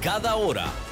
cada hora.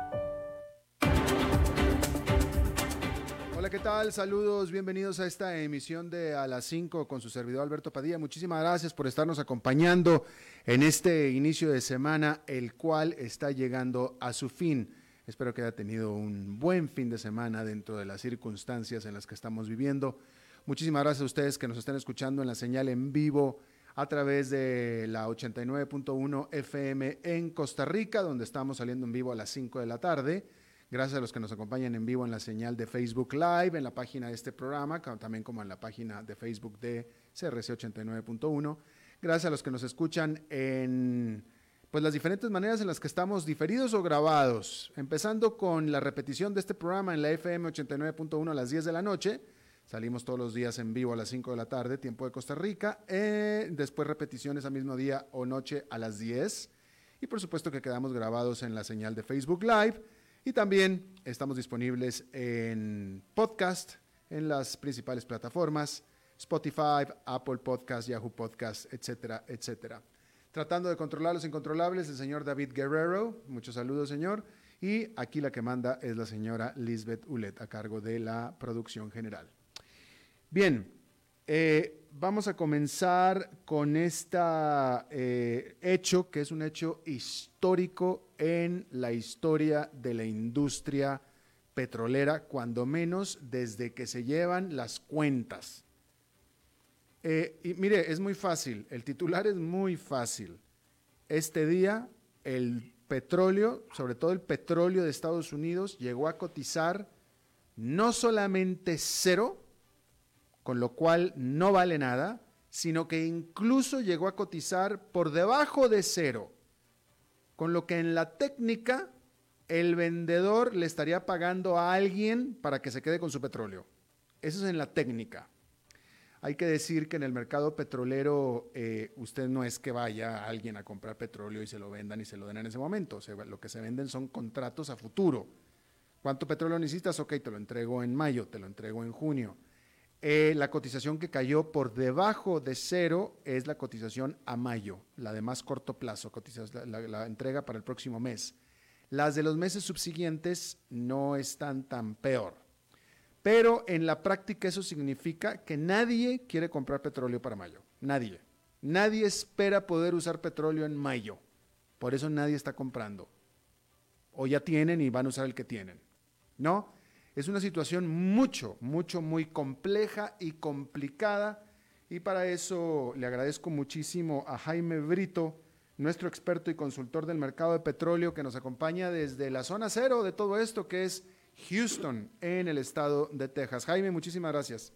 Hola, ¿qué tal? Saludos, bienvenidos a esta emisión de A las 5 con su servidor Alberto Padilla. Muchísimas gracias por estarnos acompañando en este inicio de semana, el cual está llegando a su fin. Espero que haya tenido un buen fin de semana dentro de las circunstancias en las que estamos viviendo. Muchísimas gracias a ustedes que nos están escuchando en la señal en vivo a través de la 89.1 FM en Costa Rica, donde estamos saliendo en vivo a las 5 de la tarde Gracias a los que nos acompañan en vivo en la señal de Facebook Live, en la página de este programa, también como en la página de Facebook de CRC 89.1. Gracias a los que nos escuchan en pues las diferentes maneras en las que estamos diferidos o grabados, empezando con la repetición de este programa en la FM 89.1 a las 10 de la noche. Salimos todos los días en vivo a las 5 de la tarde, tiempo de Costa Rica. Eh, después repeticiones al mismo día o noche a las 10. Y por supuesto que quedamos grabados en la señal de Facebook Live y también estamos disponibles en podcast, en las principales plataformas, Spotify, Apple Podcast, Yahoo Podcast, etcétera, etcétera. Tratando de controlar los incontrolables, el señor David Guerrero. Muchos saludos, señor. Y aquí la que manda es la señora Lisbeth Ulet, a cargo de la producción general. Bien, eh, vamos a comenzar con este hecho, que es un hecho histórico en la historia de la industria petrolera, cuando menos desde que se llevan las cuentas. Eh, y mire, es muy fácil, el titular es muy fácil. Este día el petróleo, sobre todo el petróleo de Estados Unidos, llegó a cotizar no solamente cero, con lo cual no vale nada, sino que incluso llegó a cotizar por debajo de cero, con lo que en la técnica el vendedor le estaría pagando a alguien para que se quede con su petróleo. Eso es en la técnica. Hay que decir que en el mercado petrolero eh, usted no es que vaya a alguien a comprar petróleo y se lo vendan y se lo den en ese momento. lo que se venden son contratos a futuro. ¿Cuánto petróleo necesitas? Ok, te lo entrego en mayo, te lo entrego en junio eh, la cotización que cayó por debajo de cero es la cotización a mayo, la de más corto plazo, la, la, entrega para el próximo mes. Las de los meses subsiguientes no están tan peor. Pero en la práctica eso significa que nadie quiere comprar petróleo para mayo. Nadie. Nadie espera poder usar petróleo en mayo. Por eso nadie está comprando. O ya tienen y van a usar el que tienen. ¿No? Es una situación mucho, mucho, muy compleja y complicada. Y para eso le agradezco muchísimo a Jaime Brito, nuestro experto y consultor del mercado de petróleo, que nos acompaña desde la zona cero de todo esto, que es Houston, en el estado de Texas. Jaime, muchísimas gracias.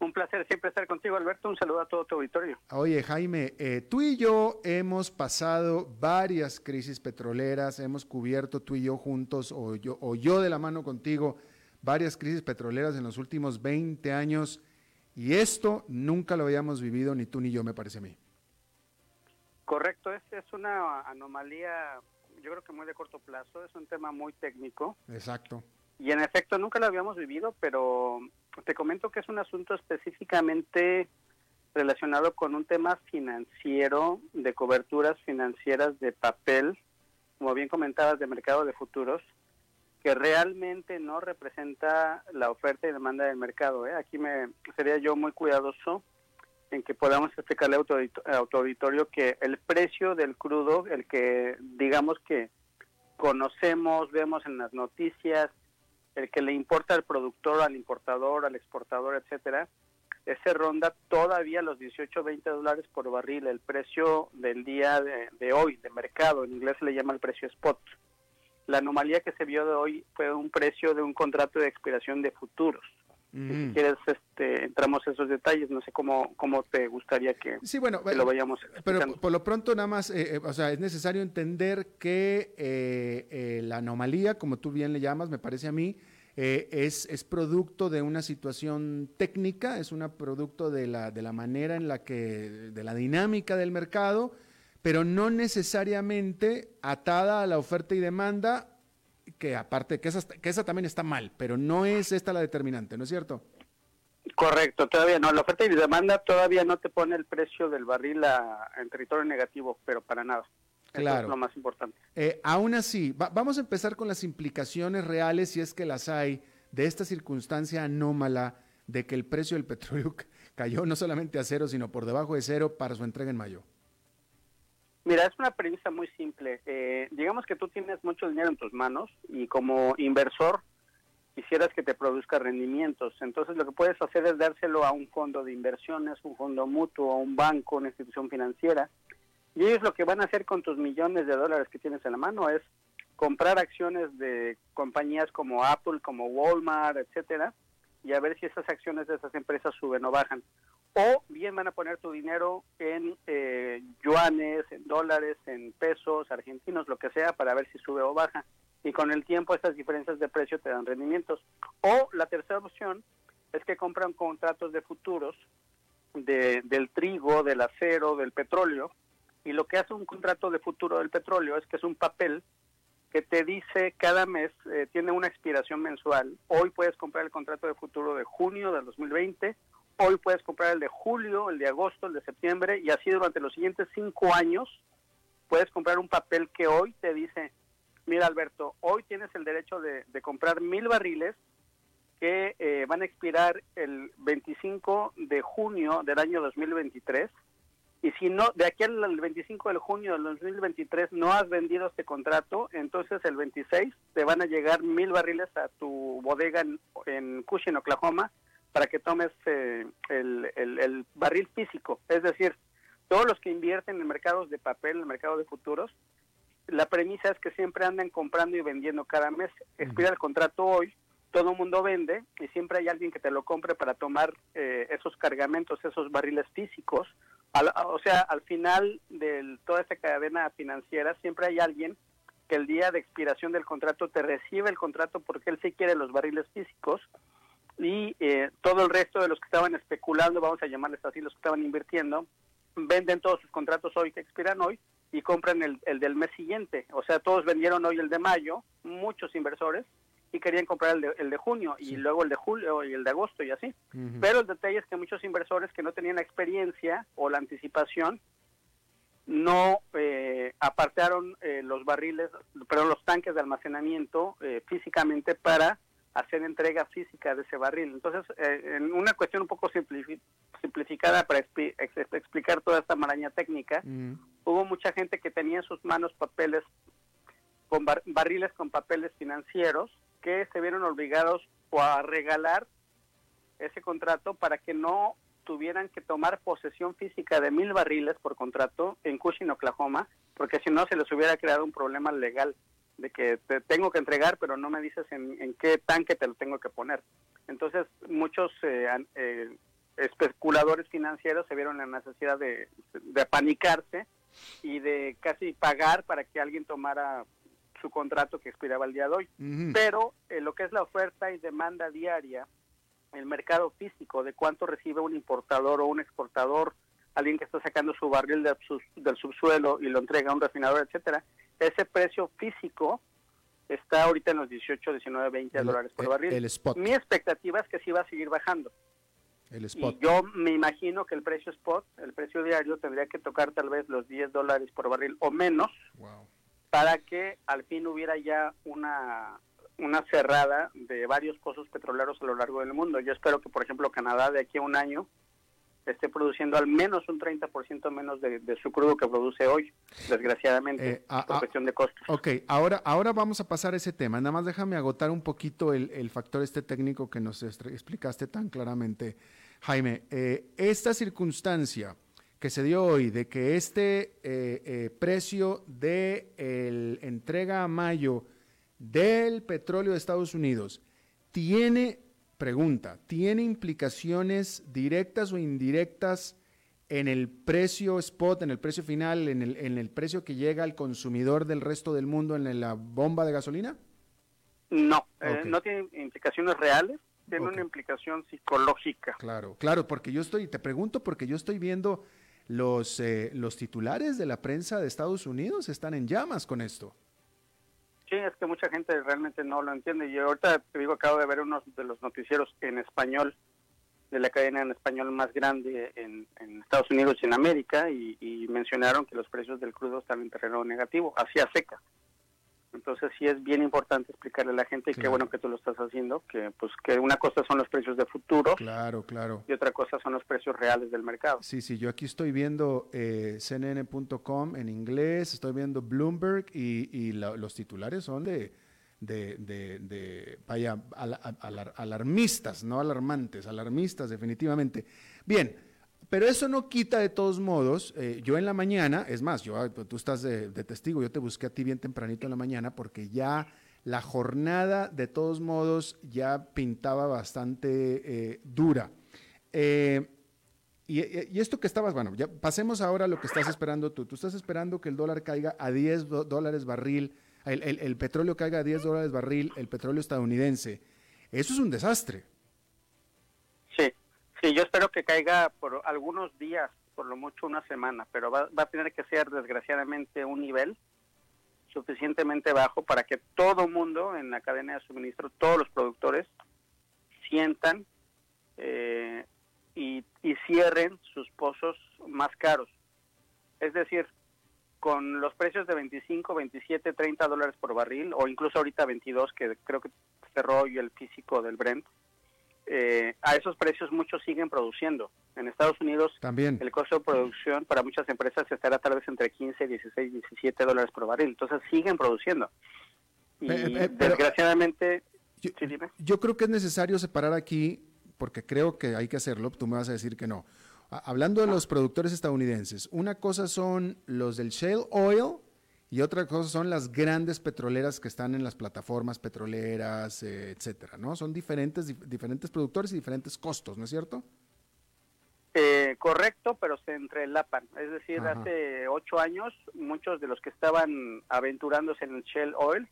Un placer siempre estar contigo, Alberto. Un saludo a todo tu auditorio. Oye, Jaime, eh, tú y yo hemos pasado varias crisis petroleras, hemos cubierto tú y yo juntos, o yo, o yo de la mano contigo, varias crisis petroleras en los últimos 20 años, y esto nunca lo habíamos vivido ni tú ni yo, me parece a mí. Correcto, es, es una anomalía, yo creo que muy de corto plazo, es un tema muy técnico. Exacto. Y en efecto nunca lo habíamos vivido, pero te comento que es un asunto específicamente relacionado con un tema financiero, de coberturas financieras de papel, como bien comentabas, de mercado de futuros, que realmente no representa la oferta y demanda del mercado. ¿eh? Aquí me sería yo muy cuidadoso en que podamos explicarle a tu auditorio que el precio del crudo, el que digamos que conocemos, vemos en las noticias, el que le importa al productor, al importador, al exportador, etcétera, ese ronda todavía los 18, 20 dólares por barril, el precio del día de, hoy, de mercado, en inglés se le llama el precio spot. La anomalía que se vio de hoy fue un precio de un contrato de expiración de futuros. Si mm. quieres, este, entramos a esos detalles. No sé cómo, cómo te gustaría que, sí, bueno, lo vayamos Pero por lo pronto, nada más, eh, eh, o sea, es necesario entender que eh, la anomalía, como tú bien le llamas, me parece a mí, es, es producto de una situación técnica, es un producto de la, de la manera en la que, de la dinámica del mercado, pero no necesariamente atada a la oferta y demanda que aparte, que esa, que esa también está mal, pero no es esta la determinante, ¿no es cierto? Correcto, todavía no. La oferta y demanda todavía no te pone el precio del barril en territorio negativo, pero para nada. Claro. es lo más importante. Eh, aún así, vamos a empezar con las implicaciones reales, si es que las hay, de esta circunstancia anómala de que el precio del petróleo cayó no solamente a cero, sino por debajo de cero para su entrega en mayo. Mira, es una premisa muy simple. Eh, digamos que tú tienes mucho dinero en tus manos y como inversor quisieras que te produzca rendimientos. Entonces lo que puedes hacer es dárselo a un fondo de inversiones, un fondo mutuo, a un banco, una institución financiera. Y ellos lo que van a hacer con tus millones de dólares que tienes en la mano es comprar acciones de compañías como Apple, como Walmart, etcétera, y a ver si esas acciones de esas empresas suben o bajan o bien van a poner tu dinero en eh, yuanes, en dólares, en pesos argentinos, lo que sea, para ver si sube o baja. Y con el tiempo estas diferencias de precio te dan rendimientos. O la tercera opción es que compran contratos de futuros de, del trigo, del acero, del petróleo. Y lo que hace un contrato de futuro del petróleo es que es un papel que te dice cada mes, eh, tiene una expiración mensual. Hoy puedes comprar el contrato de futuro de junio del 2020 Hoy puedes comprar el de julio, el de agosto, el de septiembre y así durante los siguientes cinco años puedes comprar un papel que hoy te dice, mira Alberto, hoy tienes el derecho de, comprar mil barriles que eh, van a expirar el 25 de junio del año 2023 y si no, de aquí al 25 de junio del 2023 no has vendido este contrato, entonces el 26 te van a llegar mil barriles a tu bodega en, en Cushing, Oklahoma, para que tomes eh, el, barril físico. Es decir, todos los que invierten en mercados de papel, en el mercado de futuros, la premisa es que siempre andan comprando y vendiendo cada mes. Expira el contrato hoy, todo el mundo vende y siempre hay alguien que te lo compre para tomar eh, esos cargamentos, esos barriles físicos. O sea, al final de toda esta cadena financiera siempre hay alguien que el día de expiración del contrato te recibe el contrato porque él sí quiere los barriles físicos y eh, todo el resto de los que estaban especulando, vamos a llamarles así, los que estaban invirtiendo, venden todos sus contratos hoy que expiran hoy y compran el, del mes siguiente. O sea, todos vendieron hoy el de mayo, muchos inversores, y querían comprar el de, el de junio y luego el de julio y el de agosto y así. Pero el detalle es que muchos inversores que no tenían la experiencia o la anticipación no eh, apartaron eh, los barriles, perdón, los tanques de almacenamiento eh, físicamente para hacer entrega física de ese barril. Entonces, eh, en una cuestión un poco simplificada para explicar toda esta maraña técnica, hubo mucha gente que tenía en sus manos papeles, con barriles con papeles financieros, que se vieron obligados a regalar ese contrato para que no tuvieran que tomar posesión física de mil barriles por contrato en Cushing, Oklahoma, porque si no se les hubiera creado un problema legal de que te tengo que entregar, pero no me dices en, qué tanque te lo tengo que poner. Entonces, muchos eh, eh, especuladores financieros se vieron la necesidad de, de panicarse y de casi pagar para que alguien tomara su contrato que expiraba el día de hoy. Pero eh, lo que es la oferta y demanda diaria, el mercado físico de cuánto recibe un importador o un exportador, alguien que está sacando su barril del subsuelo y lo entrega a un refinador, etcétera, ese precio físico está ahorita en los 18, 19, 20 dólares por barril. El spot. Mi expectativa es que sí va a seguir bajando. El spot. Y yo me imagino que el precio spot, el precio diario, tendría que tocar tal vez los 10 dólares por barril o menos para que al fin hubiera ya una, una cerrada de varios pozos petroleros a lo largo del mundo. Yo espero que, por ejemplo, Canadá de aquí a un año esté produciendo al menos un 30% menos de, su crudo que produce hoy, desgraciadamente, eh, a, por cuestión de costos. Ok, ahora, ahora vamos a pasar a ese tema. Nada más déjame agotar un poquito el, el factor este técnico que nos explicaste tan claramente, Jaime. Eh, esta circunstancia que se dio hoy de que este eh, precio de el entrega a mayo del petróleo de Estados Unidos tiene Pregunta, ¿tiene implicaciones directas o indirectas en el precio spot, en el precio final, en el, en el precio que llega al consumidor del resto del mundo en la bomba de gasolina? No, eh, no tiene implicaciones reales, tiene una implicación psicológica. Claro, claro, porque yo estoy, te pregunto porque yo estoy viendo los, eh, los titulares de la prensa de Estados Unidos están en llamas con esto. Sí, es que mucha gente realmente no lo entiende. Y ahorita te digo, acabo de ver uno de los noticieros en español, de la cadena en español más grande en, Estados Unidos y en América, y, y, mencionaron que los precios del crudo están en terreno negativo, hacia seca. Entonces sí es bien importante explicarle a la gente, y qué bueno que tú lo estás haciendo, que pues que una cosa son los precios de futuro. Claro, claro. Y otra cosa son los precios reales del mercado. Sí, sí, yo aquí estoy viendo eh, CNN.com en inglés, estoy viendo Bloomberg y, los titulares son de, de, de, vaya, alarmistas, no alarmantes, alarmistas definitivamente. Bien, pero eso no quita de todos modos, eh, yo en la mañana, es más, yo, ah, tú estás de, testigo, yo te busqué a ti bien tempranito en la mañana porque ya la jornada de todos modos ya pintaba bastante eh, dura. Eh, y, esto que estabas, bueno, ya pasemos ahora a lo que estás esperando tú. Tú estás esperando que el dólar caiga a 10 dólares barril, el, petróleo caiga a 10 dólares barril, el petróleo estadounidense. Eso es un desastre. Sí, yo espero que caiga por algunos días, por lo mucho una semana, pero va, a tener que ser desgraciadamente un nivel suficientemente bajo para que todo mundo en la cadena de suministro, todos los productores, sientan eh, y, y, cierren sus pozos más caros. Es decir, con los precios de 25, 27, 30 dólares por barril, o incluso ahorita 22, que creo que cerró hoy el físico del Brent, eh, a esos precios muchos siguen produciendo. En Estados Unidos También. el costo de producción para muchas empresas estará tal vez entre 15, 16, 17 dólares por barril. Entonces siguen produciendo. Y desgraciadamente... Yo, creo que es necesario separar aquí, porque creo que hay que hacerlo, tú me vas a decir que no. Hablando de los productores estadounidenses, una cosa son los del shale oil, y otra cosa son las grandes petroleras que están en las plataformas petroleras, eh, etcétera, ¿no? Son diferentes, diferentes productores y diferentes costos, ¿no es cierto? Eh, correcto, pero se entrelapan. Es decir, hace ocho años muchos de los que estaban aventurándose en el Shell Oil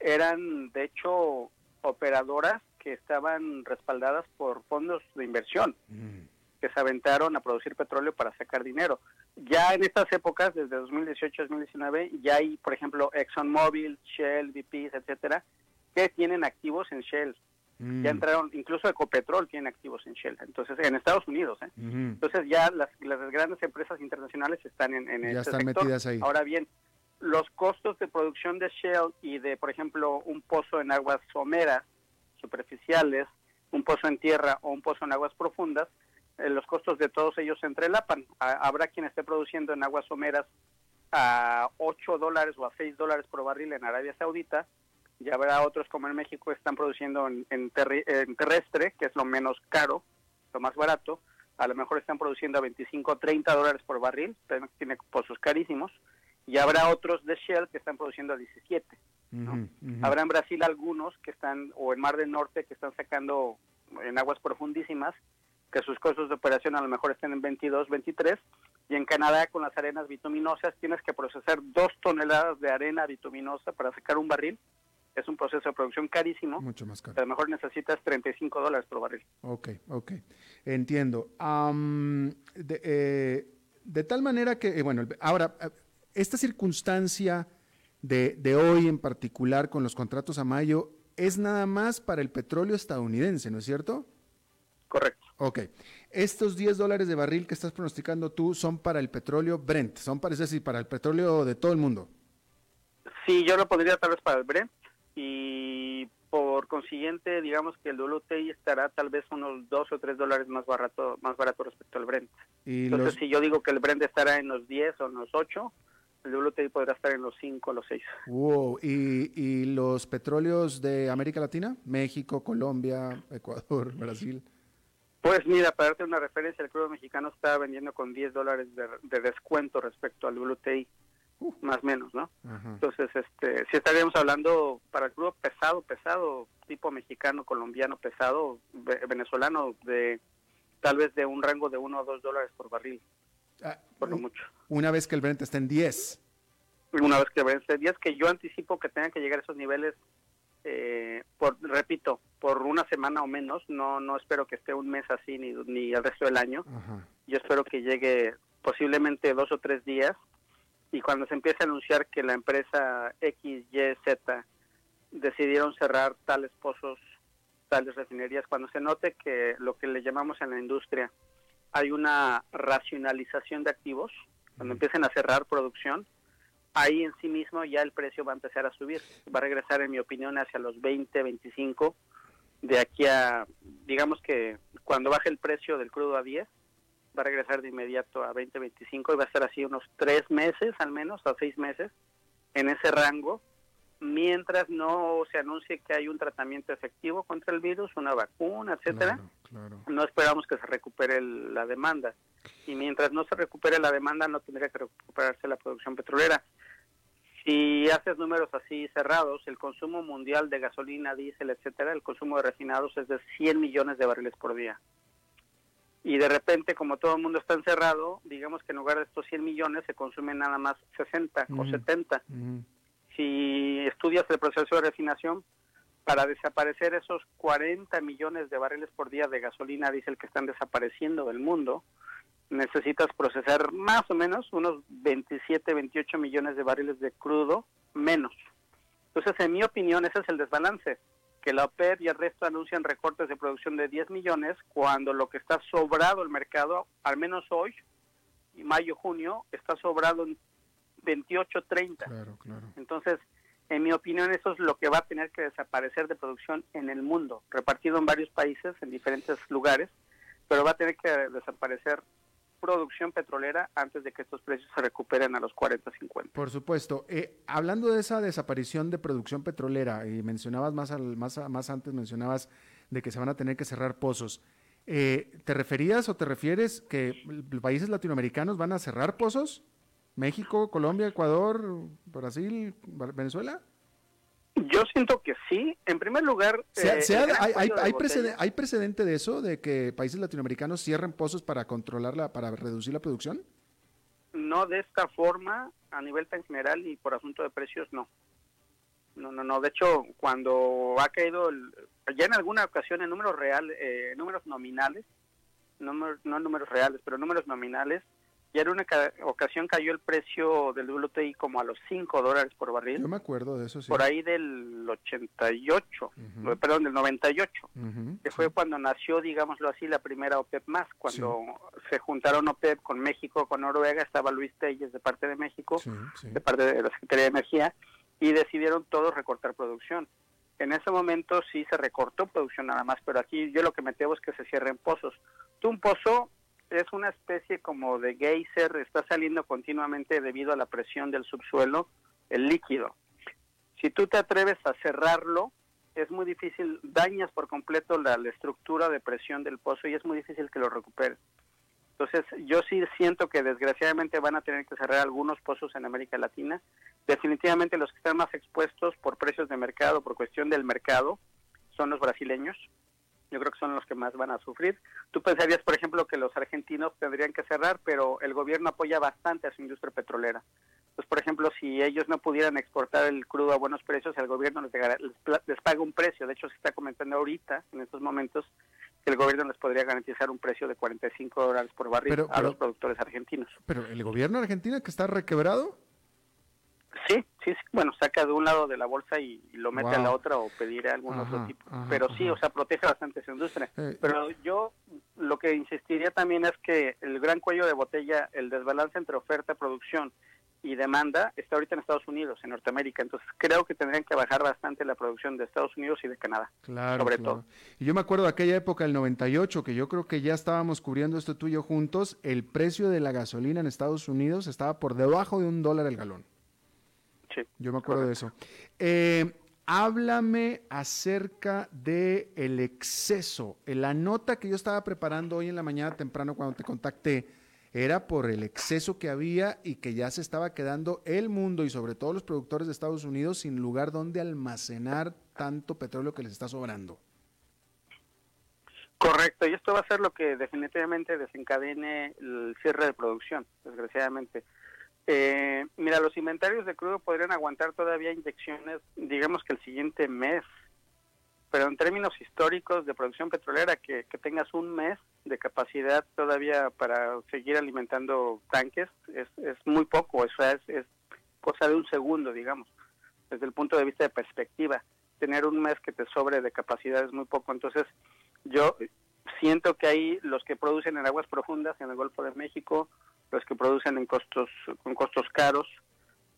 eran, de hecho, operadoras que estaban respaldadas por fondos de inversión. Mm que se aventaron a producir petróleo para sacar dinero. Ya en estas épocas, desde 2018-2019, ya hay, por ejemplo, ExxonMobil, Shell, BP, etcétera, que tienen activos en Shell. Ya mm. entraron, incluso Ecopetrol tiene activos en Shell, entonces en Estados Unidos. ¿eh? Entonces ya las, grandes empresas internacionales están en, en ya este están metidas ahí. Ahora bien, los costos de producción de Shell y de, por ejemplo, un pozo en aguas someras, superficiales, un pozo en tierra o un pozo en aguas profundas, los costos de todos ellos se entrelapan. habrá quien esté produciendo en aguas someras a 8 dólares o a 6 dólares por barril en Arabia Saudita, y habrá otros como en México que están produciendo en, terrestre, que es lo menos caro, lo más barato, a lo mejor están produciendo a 25 o 30 dólares por barril, tiene pozos carísimos, y habrá otros de Shell que están produciendo a 17. Habrá en Brasil algunos que están, o en Mar del Norte, que están sacando en aguas profundísimas que sus costos de operación a lo mejor estén en 22, 23, y en Canadá con las arenas bituminosas tienes que procesar dos toneladas de arena bituminosa para sacar un barril. Es un proceso de producción carísimo. Mucho más caro. A lo mejor necesitas 35 dólares por barril. Ok, ok. Entiendo. de, eh, de, tal manera que, eh, bueno, ahora, eh, esta circunstancia de, de hoy en particular con los contratos a mayo es nada más para el petróleo estadounidense, ¿no es cierto? Correcto. Ok. Estos 10 dólares de barril que estás pronosticando tú son para el petróleo Brent, son para, decir, para el petróleo de todo el mundo. Sí, yo lo pondría tal vez para el Brent y por consiguiente, digamos que el WTI estará tal vez unos 2 o 3 dólares más barato, más barato respecto al Brent. Entonces, si yo digo que el Brent estará en los 10 o en los 8, el WTI podrá estar en los 5 o los 6. Wow. ¿Y, ¿Y los petróleos de América Latina? México, Colombia, Ecuador, Brasil. Pues mira, para darte una referencia, el crudo mexicano está vendiendo con 10 dólares de, descuento respecto al WTI, más o menos, ¿no? Entonces, este, si estaríamos hablando para el crudo pesado, pesado, tipo mexicano, colombiano, pesado, venezolano, de tal vez de un rango de 1 o 2 dólares por barril, ah, por lo mucho. Una vez que el Brent esté en 10. Una vez que el Brent esté en 10, que yo anticipo que tengan que llegar a esos niveles eh, por, repito, por una semana o menos, no, no espero que esté un mes así ni, ni el resto del año. Yo espero que llegue posiblemente dos o tres días y cuando se empiece a anunciar que la empresa XYZ decidieron cerrar tales pozos, tales refinerías, cuando se note que lo que le llamamos en la industria hay una racionalización de activos, cuando empiecen a cerrar producción, ahí en sí mismo ya el precio va a empezar a subir. Va a regresar, en mi opinión, hacia los 20, 25. De aquí a, digamos que cuando baje el precio del crudo a 10, va a regresar de inmediato a 20, 25 y va a estar así unos tres meses al menos, a seis meses, en ese rango, mientras no se anuncie que hay un tratamiento efectivo contra el virus, una vacuna, etcétera. No esperamos que se recupere la demanda. Y mientras no se recupere la demanda, no tendría que recuperarse la producción petrolera. Si haces números así cerrados, el consumo mundial de gasolina, diésel, etcétera, el consumo de refinados es de 100 millones de barriles por día. Y de repente, como todo el mundo está encerrado, digamos que en lugar de estos 100 millones se consumen nada más 60 o 70. Si estudias el proceso de refinación, para desaparecer esos 40 millones de barriles por día de gasolina diésel que están desapareciendo del mundo, necesitas procesar más o menos unos 27, 28 millones de barriles de crudo menos. Entonces, en mi opinión, ese es el desbalance, que la OPEP y el resto anuncian recortes de producción de 10 millones cuando lo que está sobrado el mercado, al menos hoy, mayo, junio, está sobrado en 28, 30. Claro, claro. Entonces, en mi opinión, eso es lo que va a tener que desaparecer de producción en el mundo, repartido en varios países, en diferentes lugares, pero va a tener que desaparecer producción petrolera antes de que estos precios se recuperen a los 40, 50. Por supuesto. Eh, hablando de esa desaparición de producción petrolera, y mencionabas más, al, más, más antes, mencionabas de que se van a tener que cerrar pozos. Eh, ¿Te referías o te refieres que países latinoamericanos van a cerrar pozos? ¿México, Colombia, Ecuador, Brasil, Venezuela? Yo siento que sí. En primer lugar, eh, hay, hay, precedente, de eso, de que países latinoamericanos cierren pozos para controlarla, para reducir la producción? No de esta forma, a nivel tan general y por asunto de precios, no. No, no, no. De hecho, cuando ha caído, ya en alguna ocasión en números reales, eh, números nominales, no números reales, pero números nominales, y en una ocasión cayó el precio del WTI como a los 5 dólares por barril. Yo me acuerdo de eso, sí. Por ahí del 88, perdón, del 98, que fue cuando nació, digámoslo así, la primera OPEP más, cuando se juntaron OPEP con México, con Noruega, estaba Luis Telles de parte de México, de parte de la Secretaría de Energía, y decidieron todos recortar producción. En ese momento sí se recortó producción nada más, pero aquí yo lo que me temo es que se cierren pozos. Tú un pozo es una especie como de geyser, está saliendo continuamente debido a la presión del subsuelo, el líquido. Si tú te atreves a cerrarlo, es muy difícil, dañas por completo la, estructura de presión del pozo y es muy difícil que lo recuperes. Entonces, yo sí siento que desgraciadamente van a tener que cerrar algunos pozos en América Latina. Definitivamente los que están más expuestos por precios de mercado, por cuestión del mercado, son los brasileños, yo creo que son los que más van a sufrir. Tú pensarías, por ejemplo, que los argentinos tendrían que cerrar, pero el gobierno apoya bastante a su industria petrolera. Pues, por ejemplo, si ellos no pudieran exportar el crudo a buenos precios, el gobierno les, les, paga un precio. De hecho, se está comentando ahorita, en estos momentos, que el gobierno les podría garantizar un precio de 45 dólares por barril a los productores argentinos. Pero el gobierno argentino que está requebrado. Sí, sí, bueno, saca de un lado de la bolsa y, lo mete a la otra o pediré algún otro tipo. Pero sí, o sea, protege bastante esa industria. Eh, Pero yo lo que insistiría también es que el gran cuello de botella, el desbalance entre oferta producción y demanda está ahorita en Estados Unidos, en Norteamérica. Entonces creo que tendrían que bajar bastante la producción de Estados Unidos y de Canadá. Claro, sobre todo. Y yo me acuerdo de aquella época, el 98, que yo creo que ya estábamos cubriendo esto tú y yo juntos, el precio de la gasolina en Estados Unidos estaba por debajo de un dólar el galón. Sí. Yo me acuerdo de eso. Eh, háblame acerca de el exceso. En la nota que yo estaba preparando hoy en la mañana temprano cuando te contacté, era por el exceso que había y que ya se estaba quedando el mundo y sobre todo los productores de Estados Unidos sin lugar donde almacenar tanto petróleo que les está sobrando. Correcto, y esto va a ser lo que definitivamente desencadene el cierre de producción, desgraciadamente. Eh, mira, los inventarios de crudo podrían aguantar todavía inyecciones, digamos que el siguiente mes, pero en términos históricos de producción petrolera, que, tengas un mes de capacidad todavía para seguir alimentando tanques es, es muy poco, eso es, es cosa de un segundo, digamos, desde el punto de vista de perspectiva. Tener un mes que te sobre de capacidad es muy poco, entonces yo siento que hay los que producen en aguas profundas en el Golfo de México, los que producen en costos con costos caros,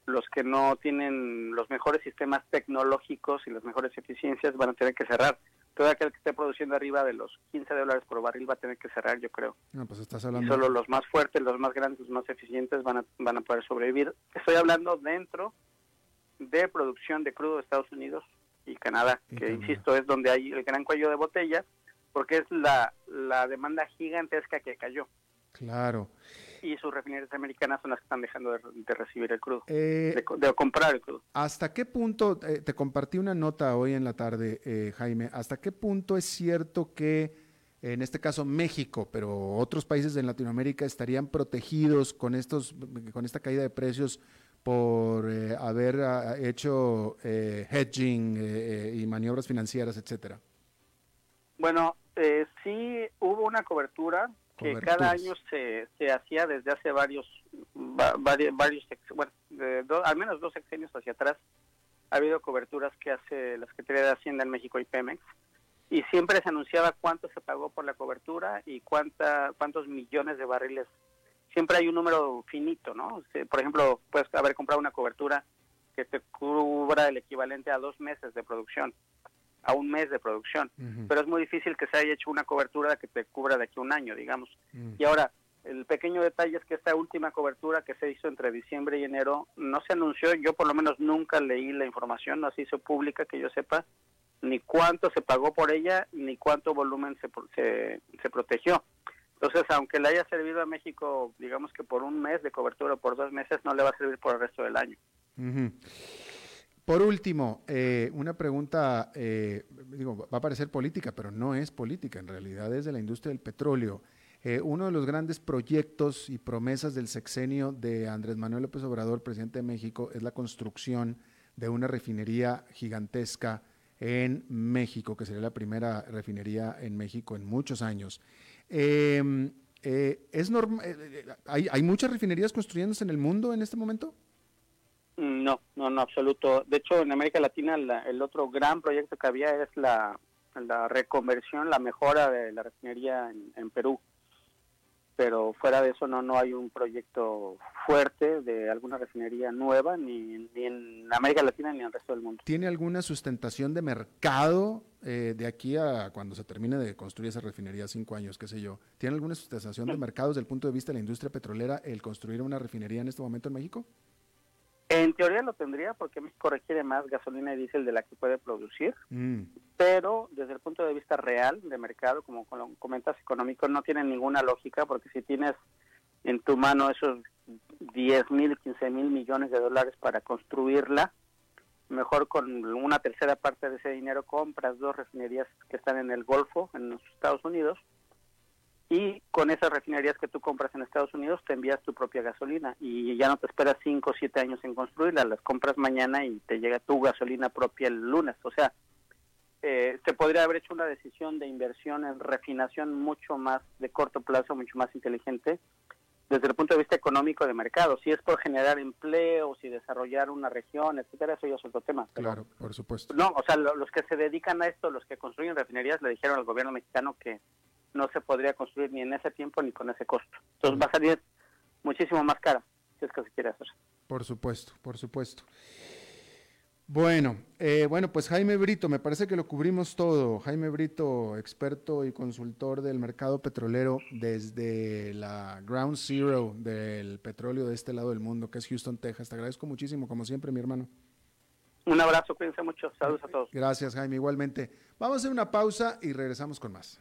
los que no tienen los mejores sistemas tecnológicos y las mejores eficiencias van a tener que cerrar. Todo aquel que esté produciendo arriba de los 15 dólares por barril va a tener que cerrar, yo creo. pues estás hablando... Y solo los más fuertes, los más grandes, los más eficientes van a, van a poder sobrevivir. Estoy hablando dentro de producción de crudo de Estados Unidos y Canadá, que insisto es donde hay el gran cuello de botella, porque es la, la demanda gigantesca que cayó. Claro y sus refinerías americanas son las que están dejando de, recibir el crudo, eh, de, comprar el crudo. ¿Hasta qué punto, eh, te compartí una nota hoy en la tarde, eh, Jaime, hasta qué punto es cierto que, en este caso México, pero otros países de Latinoamérica estarían protegidos con, estos, con esta caída de precios por haber ah, hecho hedging y maniobras financieras, etcétera? bueno, sí hubo una cobertura que cada año se, se hacía desde hace varios, varios, varios bueno, al menos dos sexenios hacia atrás, ha habido coberturas que hace la Secretaría de Hacienda en México y Pemex, y siempre se anunciaba cuánto se pagó por la cobertura y cuánta, cuántos millones de barriles. Siempre hay un número finito, ¿no? Por ejemplo, puedes haber comprado una cobertura que te cubra el equivalente a dos meses de producción a un mes de producción, pero es muy difícil que se haya hecho una cobertura que te cubra de aquí a un año, digamos. Y ahora, el pequeño detalle es que esta última cobertura que se hizo entre diciembre y enero no se anunció, yo por lo menos nunca leí la información, no se hizo pública que yo sepa, ni cuánto se pagó por ella, ni cuánto volumen se, se, se protegió. Entonces, aunque le haya servido a México, digamos que por un mes de cobertura o por dos meses, no le va a servir por el resto del año. Por último, eh, una pregunta, eh, digo, va a parecer política, pero no es política, en realidad es de la industria del petróleo. Eh, uno de los grandes proyectos y promesas del sexenio de Andrés Manuel López Obrador, presidente de México, es la construcción de una refinería gigantesca en México, que sería la primera refinería en México en muchos años. Em, ¿es ¿hay, ¿Hay muchas refinerías construyéndose en el mundo en este momento? No, no, no, absoluto. De hecho, en América Latina el otro gran proyecto que había es la, la reconversión, la mejora de la refinería en, Perú. Pero fuera de eso no, no hay un proyecto fuerte de alguna refinería nueva, ni, ni en América Latina ni en el resto del mundo. ¿Tiene alguna sustentación de mercado eh, de aquí a cuando se termine de construir esa refinería, cinco años, qué sé yo? ¿Tiene alguna sustentación de mercado desde el punto de vista de la industria petrolera el construir una refinería en este momento en México? En teoría lo tendría porque México requiere más gasolina y diésel de la que puede producir, mm. pero desde el punto de vista real de mercado, como comentas económico, no tiene ninguna lógica porque si tienes en tu mano esos 10 mil, 15 mil millones de dólares para construirla, mejor con una tercera parte de ese dinero compras dos refinerías que están en el Golfo, en los Estados Unidos, y con esas refinerías que tú compras en Estados Unidos te envías tu propia gasolina y ya no te esperas cinco o siete años en construirla, las compras mañana y te llega tu gasolina propia el lunes. O sea, eh, se podría haber hecho una decisión de inversión en refinación mucho más de corto plazo, mucho más inteligente desde el punto de vista económico de mercado. Si es por generar empleo, si desarrollar una región, etcétera, eso ya es otro tema. claro, por supuesto. No, o sea, los que se dedican a esto, los que construyen refinerías, le dijeron al gobierno mexicano que no se podría construir ni en ese tiempo ni con ese costo. Entonces va a salir muchísimo más cara, si es que se quiere hacer. Por supuesto, por supuesto. Bueno, eh, bueno, pues Jaime Brito, me parece que lo cubrimos todo. Jaime Brito, experto y consultor del mercado petrolero desde la Ground Zero del petróleo de este lado del mundo, que es Houston, Texas. Te agradezco muchísimo, como siempre, mi hermano. Un abrazo, cuídense mucho. Saludos a todos. Gracias, Jaime, igualmente. Vamos a hacer una pausa y regresamos con más.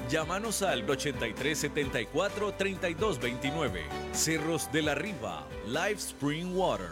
Llámanos al 8374 3229. Cerros de la Riva, Live Spring Water.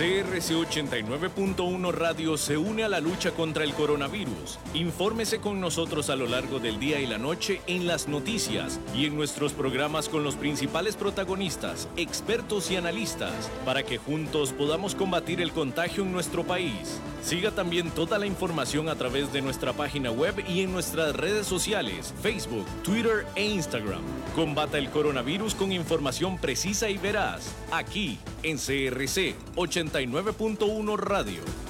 CRC 89.1 Radio se une a la lucha contra el coronavirus. Infórmese con nosotros a lo largo del día y la noche en las noticias y en nuestros programas con los principales protagonistas, expertos y analistas, para que juntos podamos combatir el contagio en nuestro país. Siga también toda la información a través de nuestra página web y en nuestras redes sociales, Facebook, Twitter e Instagram. Combata el coronavirus con información precisa y veraz, aquí en CRC 89.1 Radio.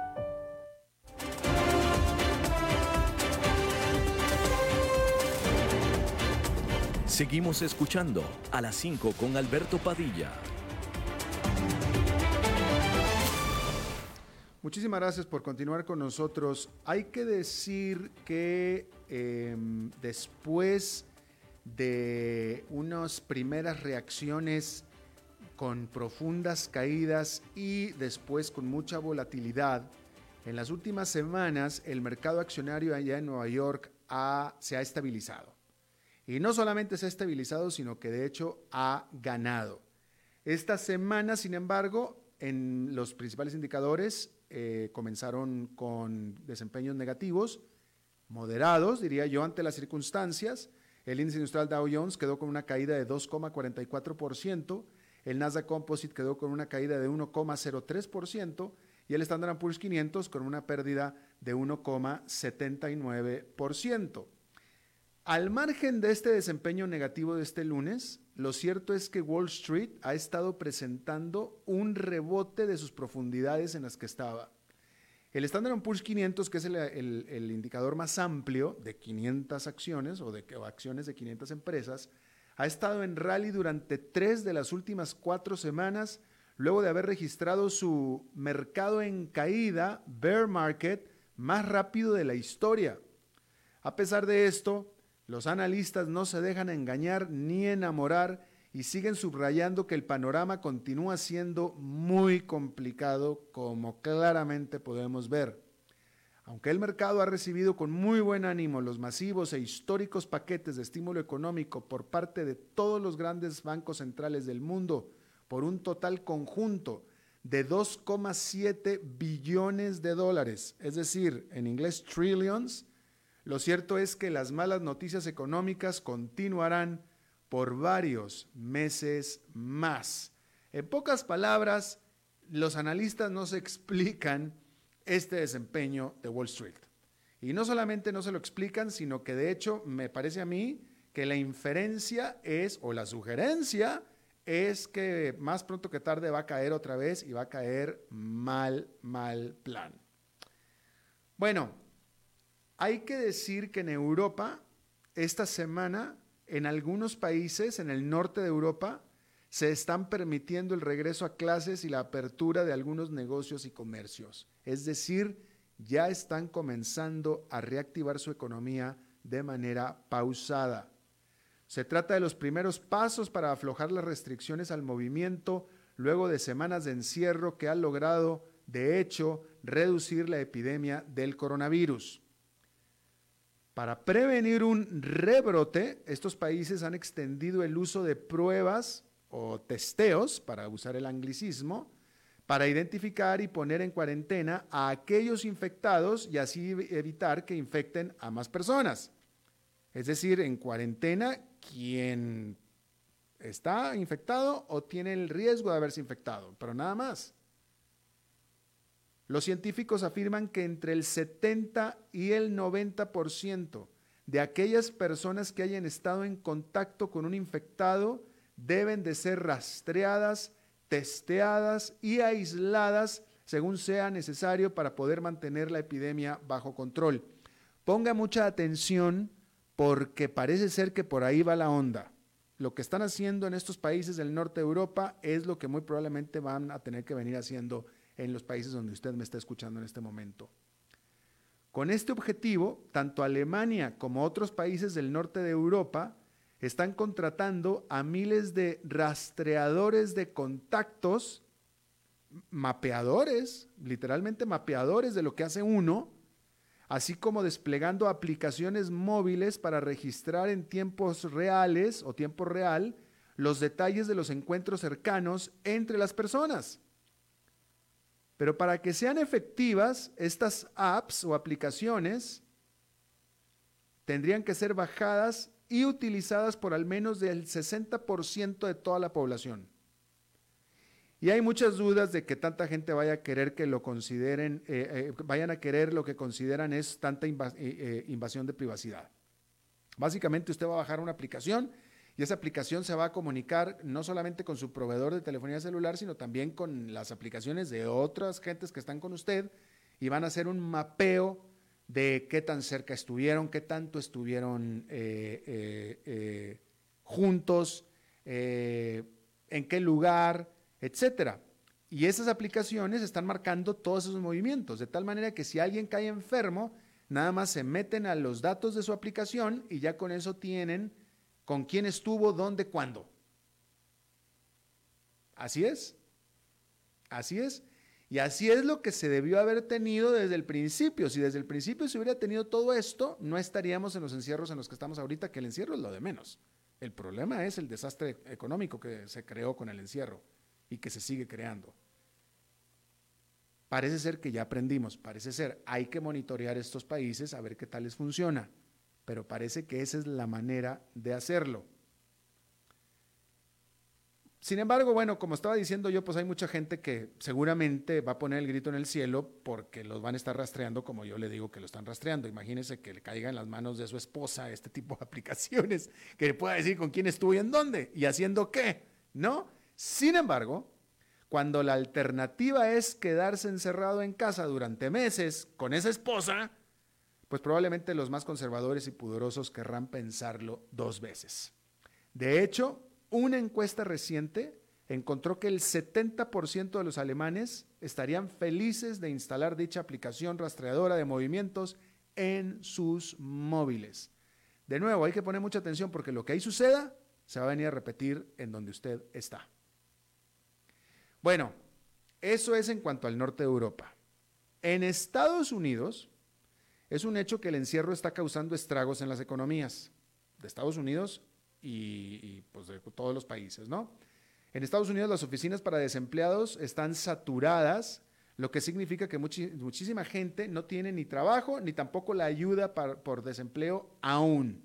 Seguimos escuchando a las 5 con Alberto Padilla. Muchísimas gracias por continuar con nosotros. Hay que decir que em, después de unas primeras reacciones con profundas caídas y después con mucha volatilidad, en las últimas semanas el mercado accionario allá en Nueva York se ha estabilizado. Y no solamente se ha estabilizado, sino que de hecho ha ganado. Esta semana, sin embargo, en los principales indicadores eh, comenzaron con desempeños negativos, moderados, diría yo, ante las circunstancias. El índice industrial Dow Jones quedó con una caída de 2,44%, el Nasdaq Composite quedó con una caída de 1,03% y el Standard Poor's 500 con una pérdida de 1,79%. Al margen de este desempeño negativo de este lunes, lo cierto es que Wall Street ha estado presentando un rebote de sus profundidades en las que estaba. El Standard Poor's 500, que es el, indicador más amplio de 500 acciones o de acciones de 500 empresas, ha estado en rally durante tres de las últimas cuatro semanas, luego de haber registrado su mercado en caída, bear market, más rápido de la historia. A pesar de esto, los analistas no se dejan engañar ni enamorar y siguen subrayando que el panorama continúa siendo muy complicado, como claramente podemos ver. Aunque el mercado ha recibido con muy buen ánimo los masivos e históricos paquetes de estímulo económico por parte de todos los grandes bancos centrales del mundo, por un total conjunto de 2,7 billones de dólares, es decir, en inglés trillions, lo cierto es que las malas noticias económicas continuarán por varios meses más. En pocas palabras, los analistas no se explican este desempeño de Wall Street. Y no solamente no se lo explican, sino que de hecho me parece a mí que la inferencia es, o la sugerencia, es que más pronto que tarde va a caer otra vez y va a caer mal, mal plan. Bueno, hay que decir que en Europa, esta semana, en algunos países, en el norte de Europa, se están permitiendo el regreso a clases y la apertura de algunos negocios y comercios. Es decir, ya están comenzando a reactivar su economía de manera pausada. Se trata de los primeros pasos para aflojar las restricciones al movimiento luego de semanas de encierro que han logrado, de hecho, reducir la epidemia del coronavirus. Para prevenir un rebrote, estos países han extendido el uso de pruebas o testeos, para usar el anglicismo, para identificar y poner en cuarentena a aquellos infectados y así evitar que infecten a más personas. Es decir, en cuarentena quien está infectado o tiene el riesgo de haberse infectado, pero nada más. Los científicos afirman que entre el 70 y el 90% de aquellas personas que hayan estado en contacto con un infectado deben de ser rastreadas, testeadas y aisladas según sea necesario para poder mantener la epidemia bajo control. Ponga mucha atención porque parece ser que por ahí va la onda. Lo que están haciendo en estos países del norte de Europa es lo que muy probablemente van a tener que venir haciendo en los países donde usted me está escuchando en este momento. Con este objetivo, tanto Alemania como otros países del norte de Europa están contratando a miles de rastreadores de contactos, mapeadores, literalmente mapeadores de lo que hace uno, así como desplegando aplicaciones móviles para registrar en tiempos reales o tiempo real los detalles de los encuentros cercanos entre las personas. Pero para que sean efectivas, estas apps o aplicaciones tendrían que ser bajadas y utilizadas por al menos del 60% de toda la población. Y hay muchas dudas de que tanta gente vaya a querer que lo consideren, eh, eh, vayan a querer lo que consideran es tanta eh, invasión de privacidad. Básicamente usted va a bajar una aplicación y esa aplicación se va a comunicar no solamente con su proveedor de telefonía celular, sino también con las aplicaciones de otras gentes que están con usted y van a hacer un mapeo de qué tan cerca estuvieron, qué tanto estuvieron eh, eh, eh, juntos, en qué lugar, etcétera. Y esas aplicaciones están marcando todos esos movimientos, de tal manera que si alguien cae enfermo, nada más se meten a los datos de su aplicación y ya con eso tienen con quién estuvo, dónde, cuándo. Así es. Así es. Y así es lo que se debió haber tenido desde el principio. Si desde el principio se hubiera tenido todo esto, no estaríamos en los encierros en los que estamos ahorita, que el encierro es lo de menos. El problema es el desastre económico que se creó con el encierro y que se sigue creando. Parece ser que ya aprendimos, parece ser, hay que monitorear estos países a ver qué tal les funciona, pero parece que esa es la manera de hacerlo. Sin embargo, bueno, como estaba diciendo yo, pues hay mucha gente que seguramente va a poner el grito en el cielo porque los van a estar rastreando como yo le digo que lo están rastreando. Imagínense que le caiga en las manos de su esposa este tipo de aplicaciones, que le pueda decir con quién estuvo y en dónde y haciendo qué, ¿no? Sin embargo, cuando la alternativa es quedarse encerrado en casa durante meses con esa esposa, pues probablemente los más conservadores y pudorosos querrán pensarlo dos veces. De hecho, una encuesta reciente encontró que el 70% de los alemanes estarían felices de instalar dicha aplicación rastreadora de movimientos en sus móviles. De nuevo, hay que poner mucha atención porque lo que ahí suceda se va a venir a repetir en donde usted está. Bueno, eso es en cuanto al norte de Europa. En Estados Unidos es un hecho que el encierro está causando estragos en las economías de Estados Unidos y, pues de todos los países, ¿no? En Estados Unidos las oficinas para desempleados están saturadas, lo que significa que muchísima gente no tiene ni trabajo ni tampoco la ayuda por desempleo aún.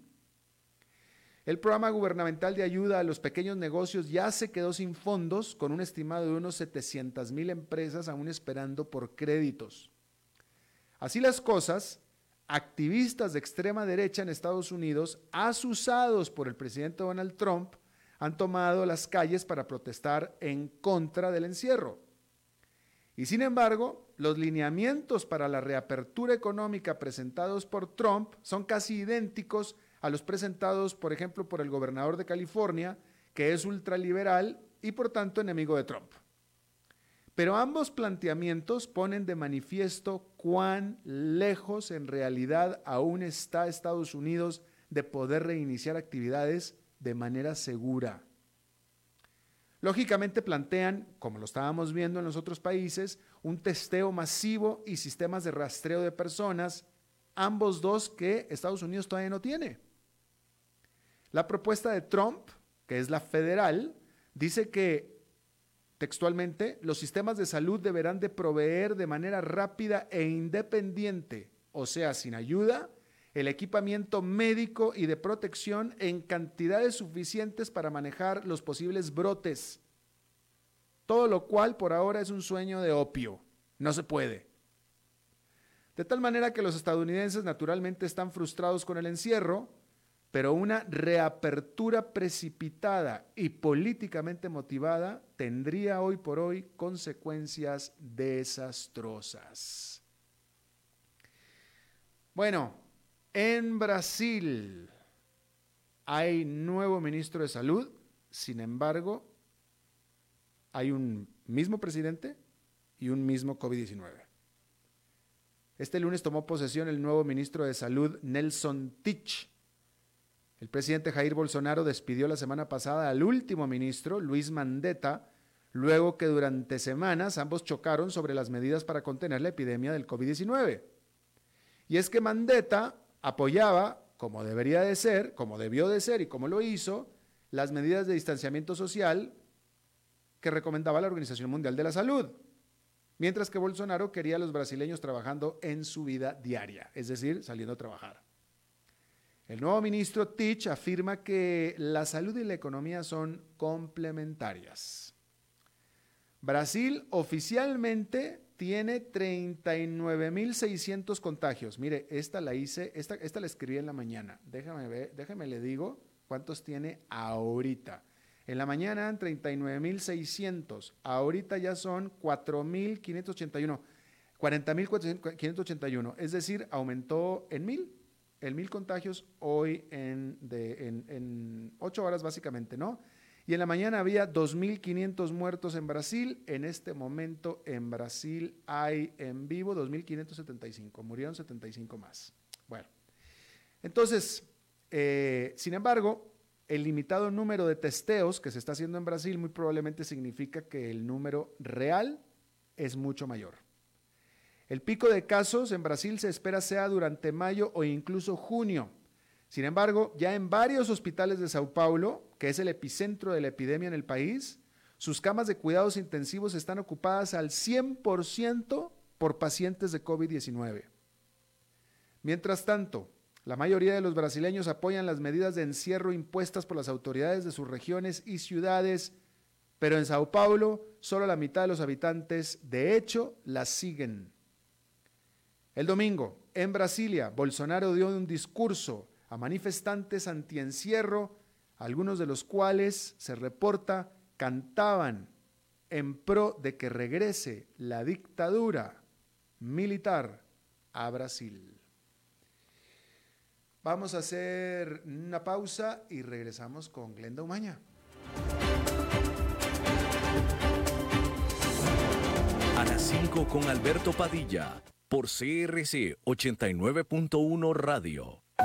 El programa gubernamental de ayuda a los pequeños negocios ya se quedó sin fondos, con un estimado de unos 700 mil empresas aún esperando por créditos. Así las cosas, activistas de extrema derecha en Estados Unidos, asusados por el presidente Donald Trump, han tomado las calles para protestar en contra del encierro. Y sin embargo, los lineamientos para la reapertura económica presentados por Trump son casi idénticos a los presentados, por ejemplo, por el gobernador de California, que es ultraliberal y por tanto enemigo de Trump. Pero ambos planteamientos ponen de manifiesto cuán lejos en realidad aún está Estados Unidos de poder reiniciar actividades de manera segura. Lógicamente plantean, como lo estábamos viendo en los otros países, un testeo masivo y sistemas de rastreo de personas, ambos dos que Estados Unidos todavía no tiene. La propuesta de Trump, que es la federal, dice que Textualmente, los sistemas de salud deberán de proveer de manera rápida e independiente, o sea, sin ayuda, el equipamiento médico y de protección en cantidades suficientes para manejar los posibles brotes. Todo lo cual por ahora es un sueño de opio. No se puede. De tal manera que los estadounidenses naturalmente están frustrados con el encierro, pero una reapertura precipitada y políticamente motivada tendría hoy por hoy consecuencias desastrosas. Bueno, en Brasil hay nuevo ministro de salud, sin embargo, hay un mismo presidente y un mismo COVID-19. Este lunes tomó posesión el nuevo ministro de Salud, Nelson Tich el presidente Jair Bolsonaro despidió la semana pasada al último ministro, Luis Mandetta, luego que durante semanas ambos chocaron sobre las medidas para contener la epidemia del COVID-19. Y es que Mandetta apoyaba, como debería de ser, como debió de ser y como lo hizo, las medidas de distanciamiento social que recomendaba la Organización Mundial de la Salud, mientras que Bolsonaro quería a los brasileños trabajando en su vida diaria, es decir, saliendo a trabajar. El nuevo ministro Tich afirma que la salud y la economía son complementarias. Brasil oficialmente tiene 39.600 contagios. Mire, esta la hice, esta, esta la escribí en la mañana. Déjame ver, déjame le digo cuántos tiene ahorita. En la mañana eran 39.600, ahorita ya son 4.581, 40.581, es decir, aumentó en mil el mil contagios hoy en, de, en, ocho horas básicamente, ¿no? Y en la mañana había 2.500 muertos en Brasil. En este momento en Brasil hay en vivo 2.575. Murieron 75 más. Bueno, entonces, eh, sin embargo, el limitado número de testeos que se está haciendo en Brasil muy probablemente significa que el número real es mucho mayor. El pico de casos en Brasil se espera sea durante mayo o incluso junio. Sin embargo, ya en varios hospitales de Sao Paulo, que es el epicentro de la epidemia en el país, sus camas de cuidados intensivos están ocupadas al 100% por pacientes de COVID-19. Mientras tanto, la mayoría de los brasileños apoyan las medidas de encierro impuestas por las autoridades de sus regiones y ciudades, pero en Sao Paulo solo la mitad de los habitantes, de hecho, las siguen. El domingo, en Brasilia, Bolsonaro dio un discurso a manifestantes antiencierro, algunos de los cuales, se reporta, cantaban en pro de que regrese la dictadura militar a Brasil. Vamos a hacer una pausa y regresamos con Glenda Umaña. A las 5 con Alberto Padilla, por CRC 89.1 Radio.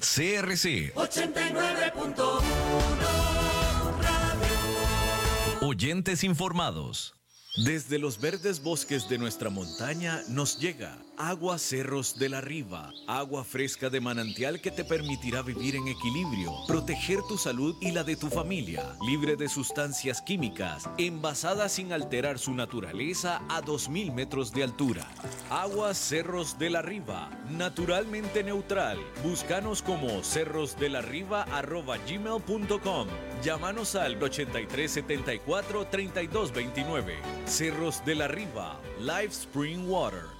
CRC 89.1 Oyentes informados. Desde los verdes bosques de nuestra montaña nos llega agua Cerros de la Riva, agua fresca de manantial que te permitirá vivir en equilibrio, proteger tu salud y la de tu familia, libre de sustancias químicas, envasada sin alterar su naturaleza a 2000 metros de altura. Agua Cerros de la Riva, naturalmente neutral. Búscanos como cerrosdelarriba@gmail.com. Llámanos al 8374 3229. Cerros de la Riva, Live Spring Water.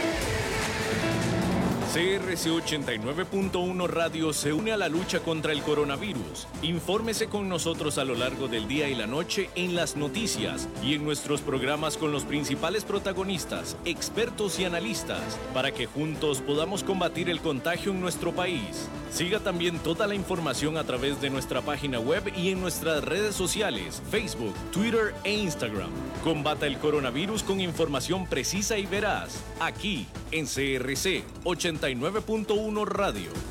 CRC 89.1 Radio se une a la lucha contra el coronavirus. Infórmese con nosotros a lo largo del día y la noche en las noticias y en nuestros programas con los principales protagonistas, expertos y analistas, para que juntos podamos combatir el contagio en nuestro país. Siga también toda la información a través de nuestra página web y en nuestras redes sociales, Facebook, Twitter e Instagram. Combata el coronavirus con información precisa y veraz, aquí en CRC 89.1 Radio.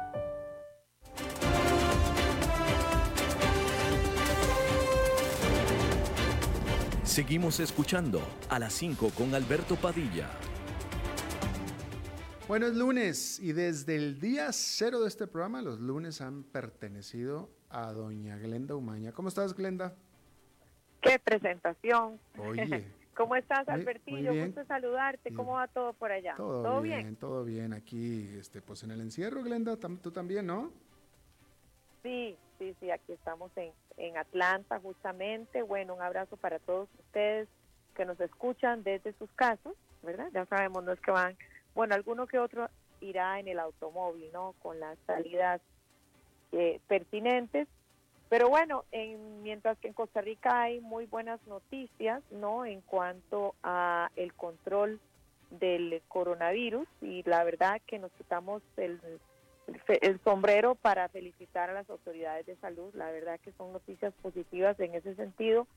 Seguimos escuchando a las 5 con Alberto Padilla. Bueno, es lunes y desde el día cero de este programa, los lunes han pertenecido a doña Glenda Umaña. ¿Cómo estás, Glenda? Qué presentación. Oye. ¿Cómo estás, Albertillo? Gusto saludarte. ¿Cómo va todo por allá? Todo, bien, todo bien. Aquí, este, pues en el encierro, Glenda, tú también, ¿no? Sí, sí, sí, aquí estamos en, en Atlanta justamente. Bueno, un abrazo para todos ustedes que nos escuchan desde sus casas, ¿verdad? Ya sabemos, no es que van bueno, alguno que otro irá en el automóvil, ¿no? Con las salidas eh, pertinentes. Pero bueno, en, mientras que en Costa Rica hay muy buenas noticias, ¿no? En cuanto a el control del coronavirus y la verdad que nos quitamos el, el sombrero para felicitar a las autoridades de salud. La verdad que son noticias positivas en ese sentido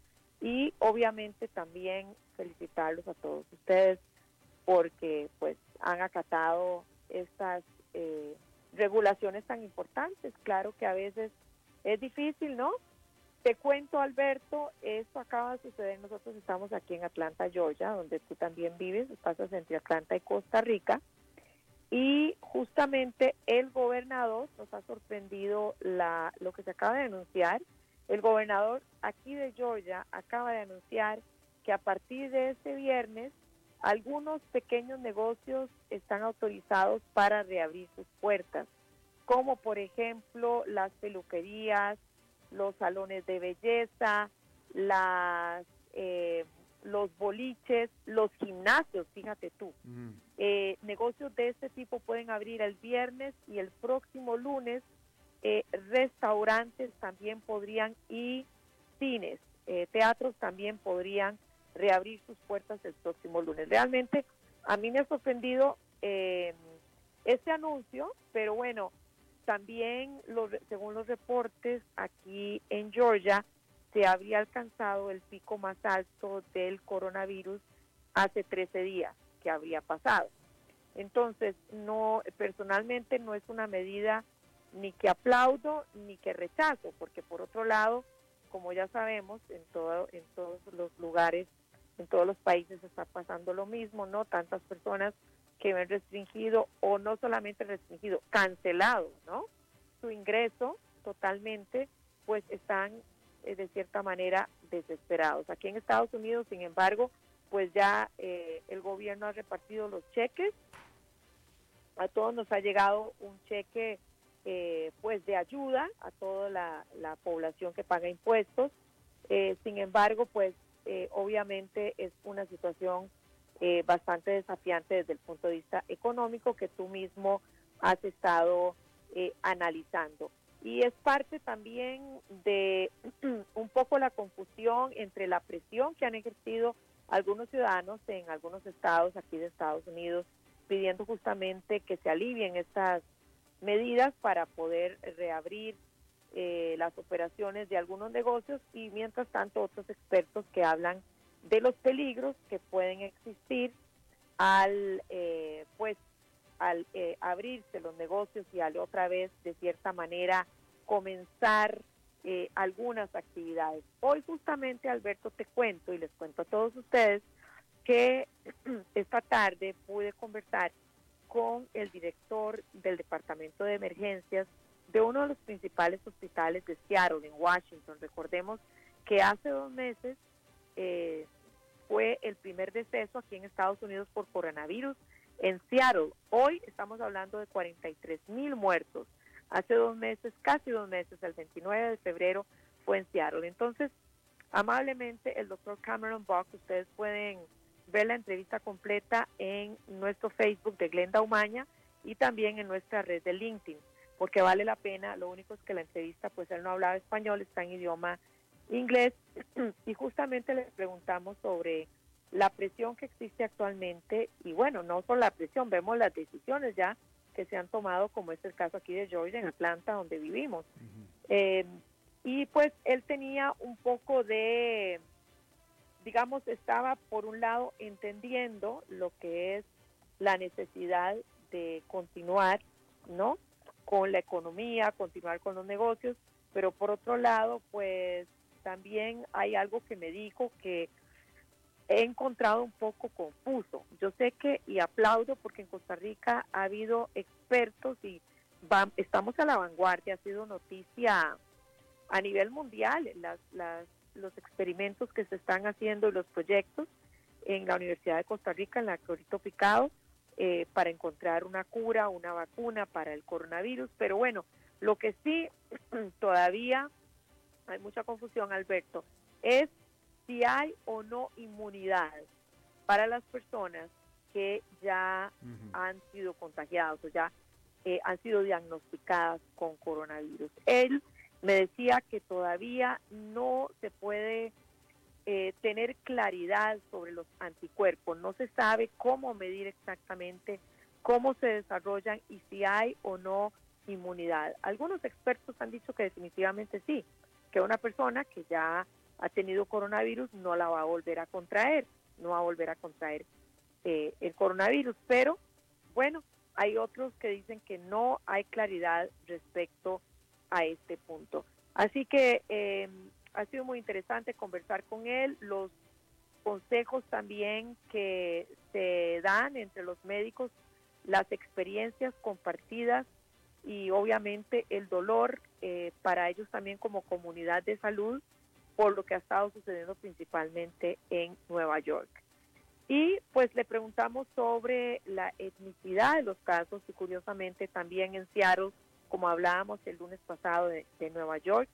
y obviamente también felicitarlos a todos ustedes porque pues han acatado estas eh, regulaciones tan importantes. Claro que a veces es difícil, ¿no? Te cuento, Alberto, esto acaba de suceder. Nosotros estamos aquí en Atlanta, Georgia, donde tú también vives, pasas entre Atlanta y Costa Rica. Y justamente el gobernador nos ha sorprendido la, lo que se acaba de anunciar. El gobernador aquí de Georgia acaba de anunciar que a partir de este viernes algunos pequeños negocios están autorizados para reabrir sus puertas, como por ejemplo las peluquerías, los salones de belleza, las, eh, los boliches, los gimnasios, fíjate tú. Mm. Eh, negocios de este tipo pueden abrir el viernes y el próximo lunes eh, restaurantes también podrían y cines, teatros también podrían reabrir sus puertas el próximo lunes. Realmente a mí me ha sorprendido eh, este anuncio, pero bueno, también según los reportes aquí en Georgia se había alcanzado el pico más alto del coronavirus hace 13 días que habría pasado. Entonces, no personalmente no es una medida ni que aplaudo ni que rechazo, porque por otro lado, como ya sabemos, en todo en todos los lugares en todos los países está pasando lo mismo, ¿no? Tantas personas que ven restringido o no solamente restringido, cancelado, ¿no? Su ingreso totalmente, pues están eh, de cierta manera desesperados. Aquí en Estados Unidos, sin embargo, pues ya eh, el gobierno ha repartido los cheques, a todos nos ha llegado un cheque eh, pues de ayuda a toda la, la población que paga impuestos. sin embargo, pues eh, obviamente es una situación eh, bastante desafiante desde el punto de vista económico que tú mismo has estado eh, analizando. Y es parte también de un poco la confusión entre la presión que han ejercido algunos ciudadanos en algunos estados aquí de Estados Unidos pidiendo justamente que se alivien estas medidas para poder reabrir eh, las operaciones de algunos negocios y mientras tanto otros expertos que hablan de los peligros que pueden existir al eh, pues al eh, abrirse los negocios y al otra vez de cierta manera comenzar algunas actividades. Hoy justamente Alberto te cuento y les cuento a todos ustedes que esta tarde pude conversar con el director del Departamento de Emergencias de uno de los principales hospitales de Seattle, en Washington. Recordemos que hace dos meses eh, fue el primer deceso aquí en Estados Unidos por coronavirus en Seattle. Hoy estamos hablando de 43 mil muertos. Hace dos meses, casi dos meses, el 29 de febrero, fue en Seattle. Entonces, amablemente, el doctor Cameron Buck, ustedes pueden ver la entrevista completa en nuestro Facebook de Glenda Umaña y también en nuestra red de LinkedIn porque vale la pena. Lo único es que la entrevista, pues él no hablaba español, está en idioma inglés y justamente le preguntamos sobre la presión que existe actualmente y bueno, no solo la presión, vemos las decisiones ya que se han tomado, como es el caso aquí de Georgia, en Atlanta, donde vivimos. Eh, y pues él tenía un poco de, digamos, estaba por un lado entendiendo lo que es la necesidad de continuar, ¿no? con la economía, continuar con los negocios, pero por otro lado, pues también hay algo que me dijo que he encontrado un poco confuso. Yo sé que, y aplaudo porque en Costa Rica ha habido expertos y estamos a la vanguardia, ha sido noticia a nivel mundial las, los experimentos que se están haciendo los proyectos en la Universidad de Costa Rica, en la Clorito Picado, eh, para encontrar una cura, una vacuna para el coronavirus. Pero bueno, lo que sí todavía hay mucha confusión, Alberto, es si hay o no inmunidad para las personas que ya han sido contagiadas o ya eh, han sido diagnosticadas con coronavirus. Él me decía que todavía no se puede eh, tener claridad sobre los anticuerpos, no se sabe cómo medir exactamente cómo se desarrollan y si hay o no inmunidad. Algunos expertos han dicho que definitivamente sí, que una persona que ya ha tenido coronavirus no la va a volver a contraer, no va a volver a contraer eh, el coronavirus, pero bueno, hay otros que dicen que no hay claridad respecto a este punto. Así que eh, ha sido muy interesante conversar con él, los consejos también que se dan entre los médicos, las experiencias compartidas y obviamente el dolor eh, para ellos también como comunidad de salud por lo que ha estado sucediendo principalmente en Nueva York. Y pues le preguntamos sobre la etnicidad de los casos y curiosamente también en Seattle, como hablábamos el lunes pasado de, Nueva York,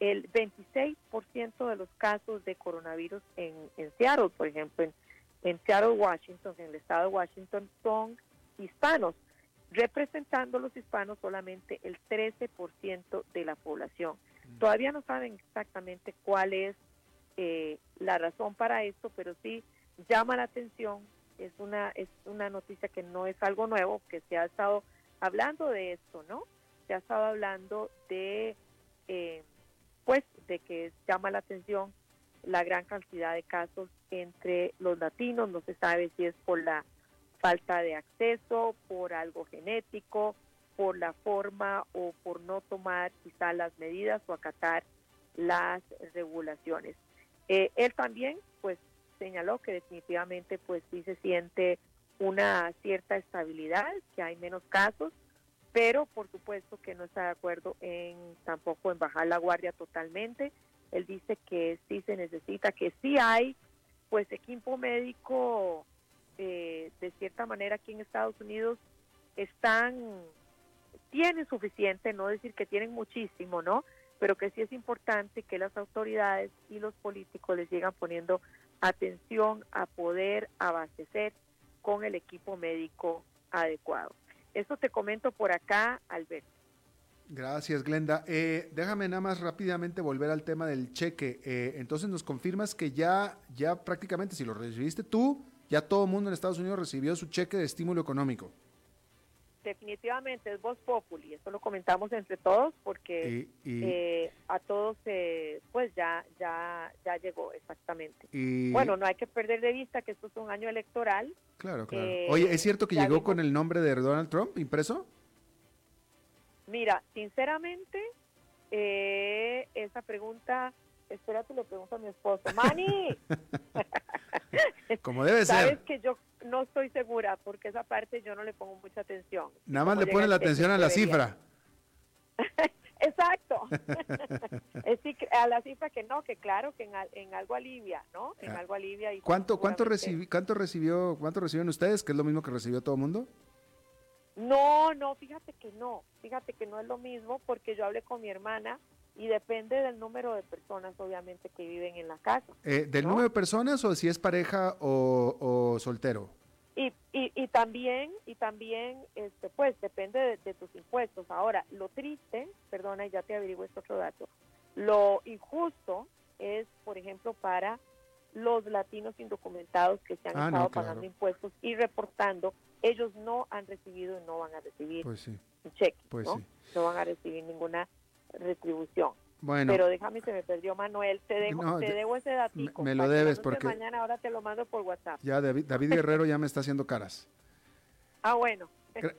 el 26% de los casos de coronavirus en, Seattle, por ejemplo, en, en Seattle, Washington, en el estado de Washington, son hispanos, representando los hispanos solamente el 13% de la población. Todavía no saben exactamente cuál es eh, la razón para esto, pero sí llama la atención, es una, es una noticia que no es algo nuevo, que se ha estado hablando de esto, ¿no? Se ha estado hablando de, eh, pues, de que llama la atención la gran cantidad de casos entre los latinos, no se sabe si es por la falta de acceso, por algo genético, por la forma o por no tomar quizá las medidas o acatar las regulaciones. Eh, él también, pues, señaló que definitivamente pues sí se siente una cierta estabilidad, que hay menos casos, pero por supuesto que no está de acuerdo en tampoco en bajar la guardia totalmente. Él dice que sí se necesita, que sí hay pues equipo médico eh, de cierta manera aquí en Estados Unidos están tienen suficiente, no decir que tienen muchísimo, ¿no? Pero que sí es importante que las autoridades y los políticos les sigan poniendo atención a poder abastecer con el equipo médico adecuado. Eso te comento por acá, Alberto. Gracias, Glenda. Eh, déjame nada más rápidamente volver al tema del cheque. Eh, entonces nos confirmas que ya, ya prácticamente, si lo recibiste tú, ya todo mundo en Estados Unidos recibió su cheque de estímulo económico definitivamente es Voz Populi, eso lo comentamos entre todos porque eh, a todos pues ya ya ya llegó exactamente. bueno, no hay que perder de vista que esto es un año electoral. Claro, claro. Eh, Oye, ¿es cierto que llegó con el nombre de Donald Trump impreso? Mira, sinceramente, eh, esa pregunta, espérate, lo pregunto a mi esposo. ¡Mani! Como debe ser. Sabes que yo no estoy segura porque esa parte yo no le pongo mucha atención. Nada más le pone la atención a la cifra. Exacto. es a la cifra que no, que claro, que en, algo alivia, ¿no? En ah. algo alivia. Y ¿Cuánto, cuánto, cuánto recibió, cuánto recibieron ustedes? ¿Que es lo mismo que recibió todo el mundo? No, no, fíjate que no. Fíjate que no es lo mismo porque yo hablé con mi hermana y depende del número de personas, obviamente, que viven en la casa. Eh, ¿Del número de personas o si es pareja o, soltero? Y, y, también, y también este, pues, depende de, tus impuestos. Ahora, lo triste, perdona, ya te averiguo este otro dato, lo injusto es, por ejemplo, para los latinos indocumentados que se han ah, estado pagando impuestos y reportando, ellos no han recibido y no van a recibir pues un cheque, pues ¿no? no van a recibir ninguna retribución. Bueno, pero déjame, se me perdió Manuel. Te, dejo, te debo ese datito. Me, lo debes porque. Mañana ahora te lo mando por WhatsApp. Ya, David, David Guerrero ya me está haciendo caras. Ah, bueno.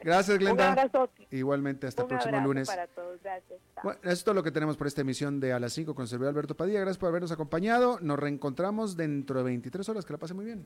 Gracias, Glenda. Un abrazo. Igualmente, hasta el próximo lunes. para todos. Gracias. Bueno, eso es todo lo que tenemos por esta emisión de A las 5 con el servidor Alberto Padilla. Gracias por habernos acompañado. Nos reencontramos dentro de 23 horas. Que la pase muy bien.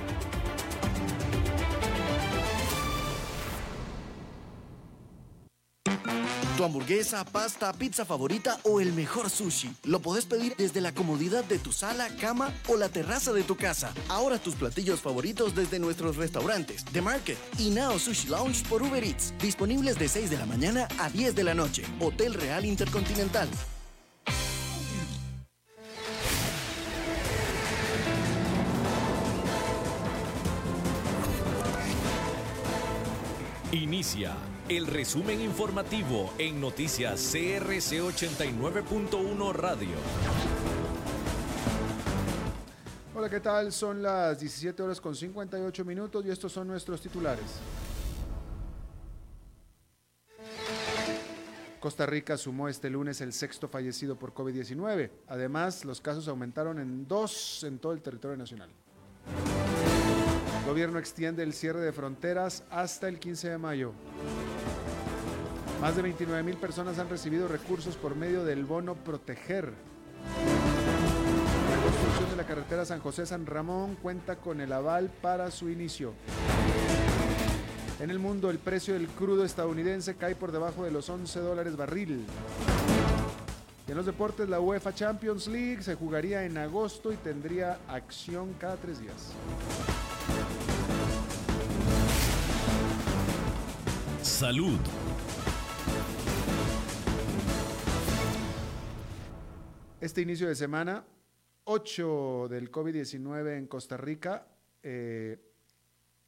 Tu hamburguesa, pasta, pizza favorita o el mejor sushi. Lo podés pedir desde la comodidad de tu sala, cama o la terraza de tu casa. Ahora tus platillos favoritos desde nuestros restaurantes, The Market y Now Sushi Lounge por Uber Eats. Disponibles de 6 de la mañana a 10 de la noche. Hotel Real Intercontinental. Inicia el resumen informativo en noticias CRC 89.1 Radio. Hola, ¿qué tal? Son las 17 horas con 58 minutos y estos son nuestros titulares. Costa Rica sumó este lunes el sexto fallecido por COVID-19. Además, los casos aumentaron en dos en todo el territorio nacional. El gobierno extiende el cierre de fronteras hasta el 15 de mayo. Más de 29 mil personas han recibido recursos por medio del bono Proteger. La construcción de la carretera San José-San Ramón cuenta con el aval para su inicio. En el mundo, el precio del crudo estadounidense cae por debajo de los 11 dólares barril. Y en los deportes, la UEFA Champions League se jugaría en agosto y tendría acción cada tres días. Salud. Este inicio de semana, 8 del COVID-19 en Costa Rica, eh,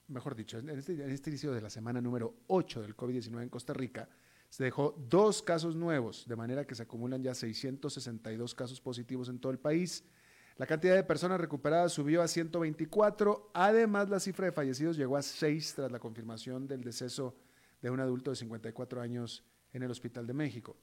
mejor dicho, en este, en este, inicio de la semana número 8 del COVID-19 en Costa Rica, se dejó dos casos nuevos, de manera que se acumulan ya 662 casos positivos en todo el país. La cantidad de personas recuperadas subió a 124, además la cifra de fallecidos llegó a 6 tras la confirmación del deceso de un adulto de 54 años en el Hospital de México.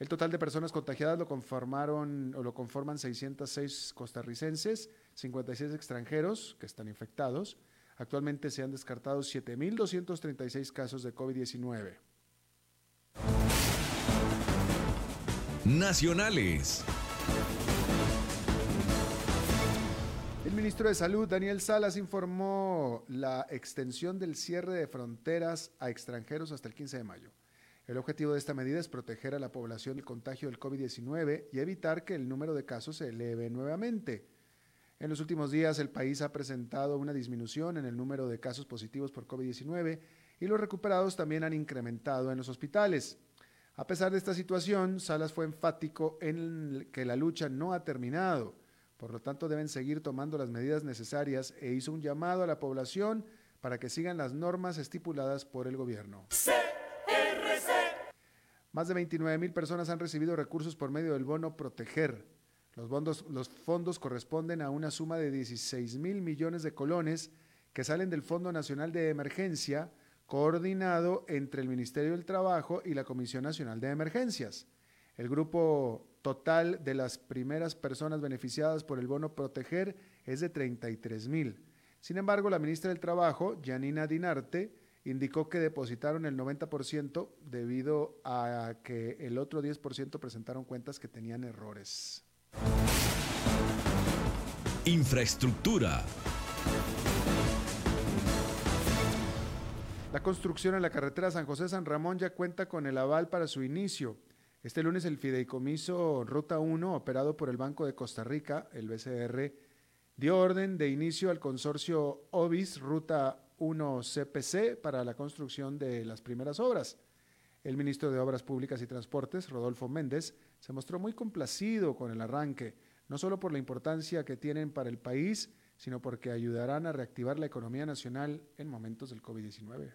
El total de personas contagiadas lo conformaron o lo conforman 606 costarricenses, 56 extranjeros que están infectados. Actualmente se han descartado 7.236 casos de COVID-19. Nacionales. El ministro de Salud, Daniel Salas, informó la extensión del cierre de fronteras a extranjeros hasta el 15 de mayo. El objetivo de esta medida es proteger a la población del contagio del COVID-19 y evitar que el número de casos se eleve nuevamente. En los últimos días el país ha presentado una disminución en el número de casos positivos por COVID-19 y los recuperados también han incrementado en los hospitales. A pesar de esta situación, Salas fue enfático en que la lucha no ha terminado, por lo tanto deben seguir tomando las medidas necesarias e hizo un llamado a la población para que sigan las normas estipuladas por el gobierno. Más de 29 mil personas han recibido recursos por medio del bono Proteger. Los, fondos corresponden a una suma de 16 mil millones de colones que salen del Fondo Nacional de Emergencia, coordinado entre el Ministerio del Trabajo y la Comisión Nacional de Emergencias. El grupo total de las primeras personas beneficiadas por el bono Proteger es de 33 mil. Sin embargo, la ministra del Trabajo, Janina Dinarte, indicó que depositaron el 90% debido a que el otro 10% presentaron cuentas que tenían errores. Infraestructura. La construcción en la carretera San José-San Ramón ya cuenta con el aval para su inicio. Este lunes el fideicomiso Ruta 1, operado por el Banco de Costa Rica, el BCR, dio orden de inicio al consorcio OBIS Ruta 1 CPC para la construcción de las primeras obras. El ministro de Obras Públicas y Transportes, Rodolfo Méndez, se mostró muy complacido con el arranque, no solo por la importancia que tienen para el país, sino porque ayudarán a reactivar la economía nacional en momentos del COVID-19.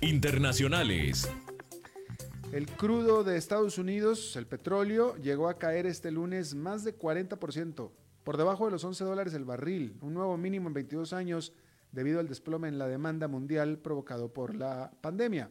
Internacionales. El crudo de Estados Unidos, el petróleo, llegó a caer este lunes más de 40%, por debajo de los 11 dólares el barril, un nuevo mínimo en 22 años debido al desplome en la demanda mundial provocado por la pandemia.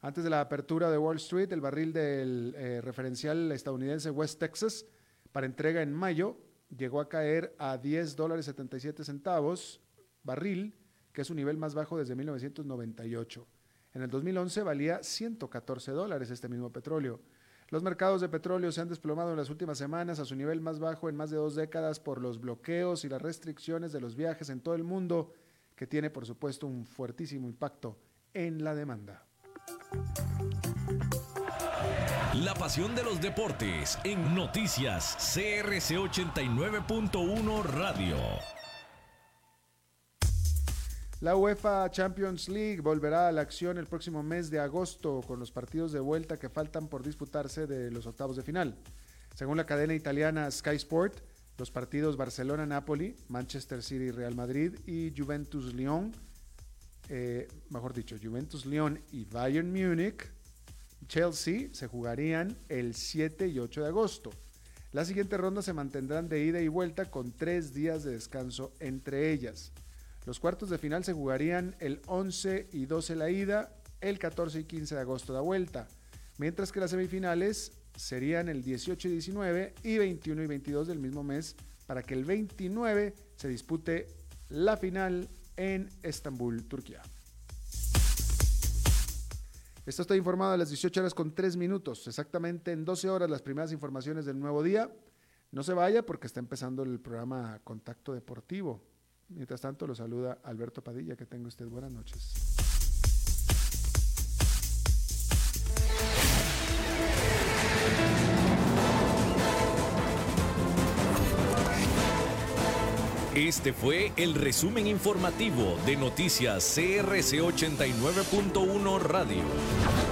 Antes de la apertura de Wall Street, el barril del eh, referencial estadounidense West Texas para entrega en mayo llegó a caer a 10 dólares 77 centavos barril, que es su nivel más bajo desde 1998. En el 2011 valía 114 dólares este mismo petróleo. Los mercados de petróleo se han desplomado en las últimas semanas a su nivel más bajo en más de dos décadas por los bloqueos y las restricciones de los viajes en todo el mundo, que tiene por supuesto un fuertísimo impacto en la demanda. La pasión de los deportes en noticias CRC 89.1 Radio. La UEFA Champions League volverá a la acción el próximo mes de agosto con los partidos de vuelta que faltan por disputarse de los octavos de final. Según la cadena italiana Sky Sport, los partidos Barcelona-Napoli, Manchester City-Real Madrid y Juventus-Lyon, eh, mejor dicho, Juventus-Lyon y Bayern Múnich, Chelsea se jugarían el 7 y 8 de agosto. La siguiente ronda se mantendrán de ida y vuelta con tres días de descanso entre ellas. Los cuartos de final se jugarían el 11 y 12 la ida, el 14 y 15 de agosto la vuelta, mientras que las semifinales serían el 18 y 19 y 21 y 22 del mismo mes para que el 29 se dispute la final en Estambul, Turquía. Esto está informado a las 18 horas con 3 minutos, exactamente en 12 horas las primeras informaciones del nuevo día. No se vaya porque está empezando el programa Contacto Deportivo. Mientras tanto, lo saluda Alberto Padilla. Que tenga usted buenas noches. Este fue el resumen informativo de Noticias CRC 89.1 Radio.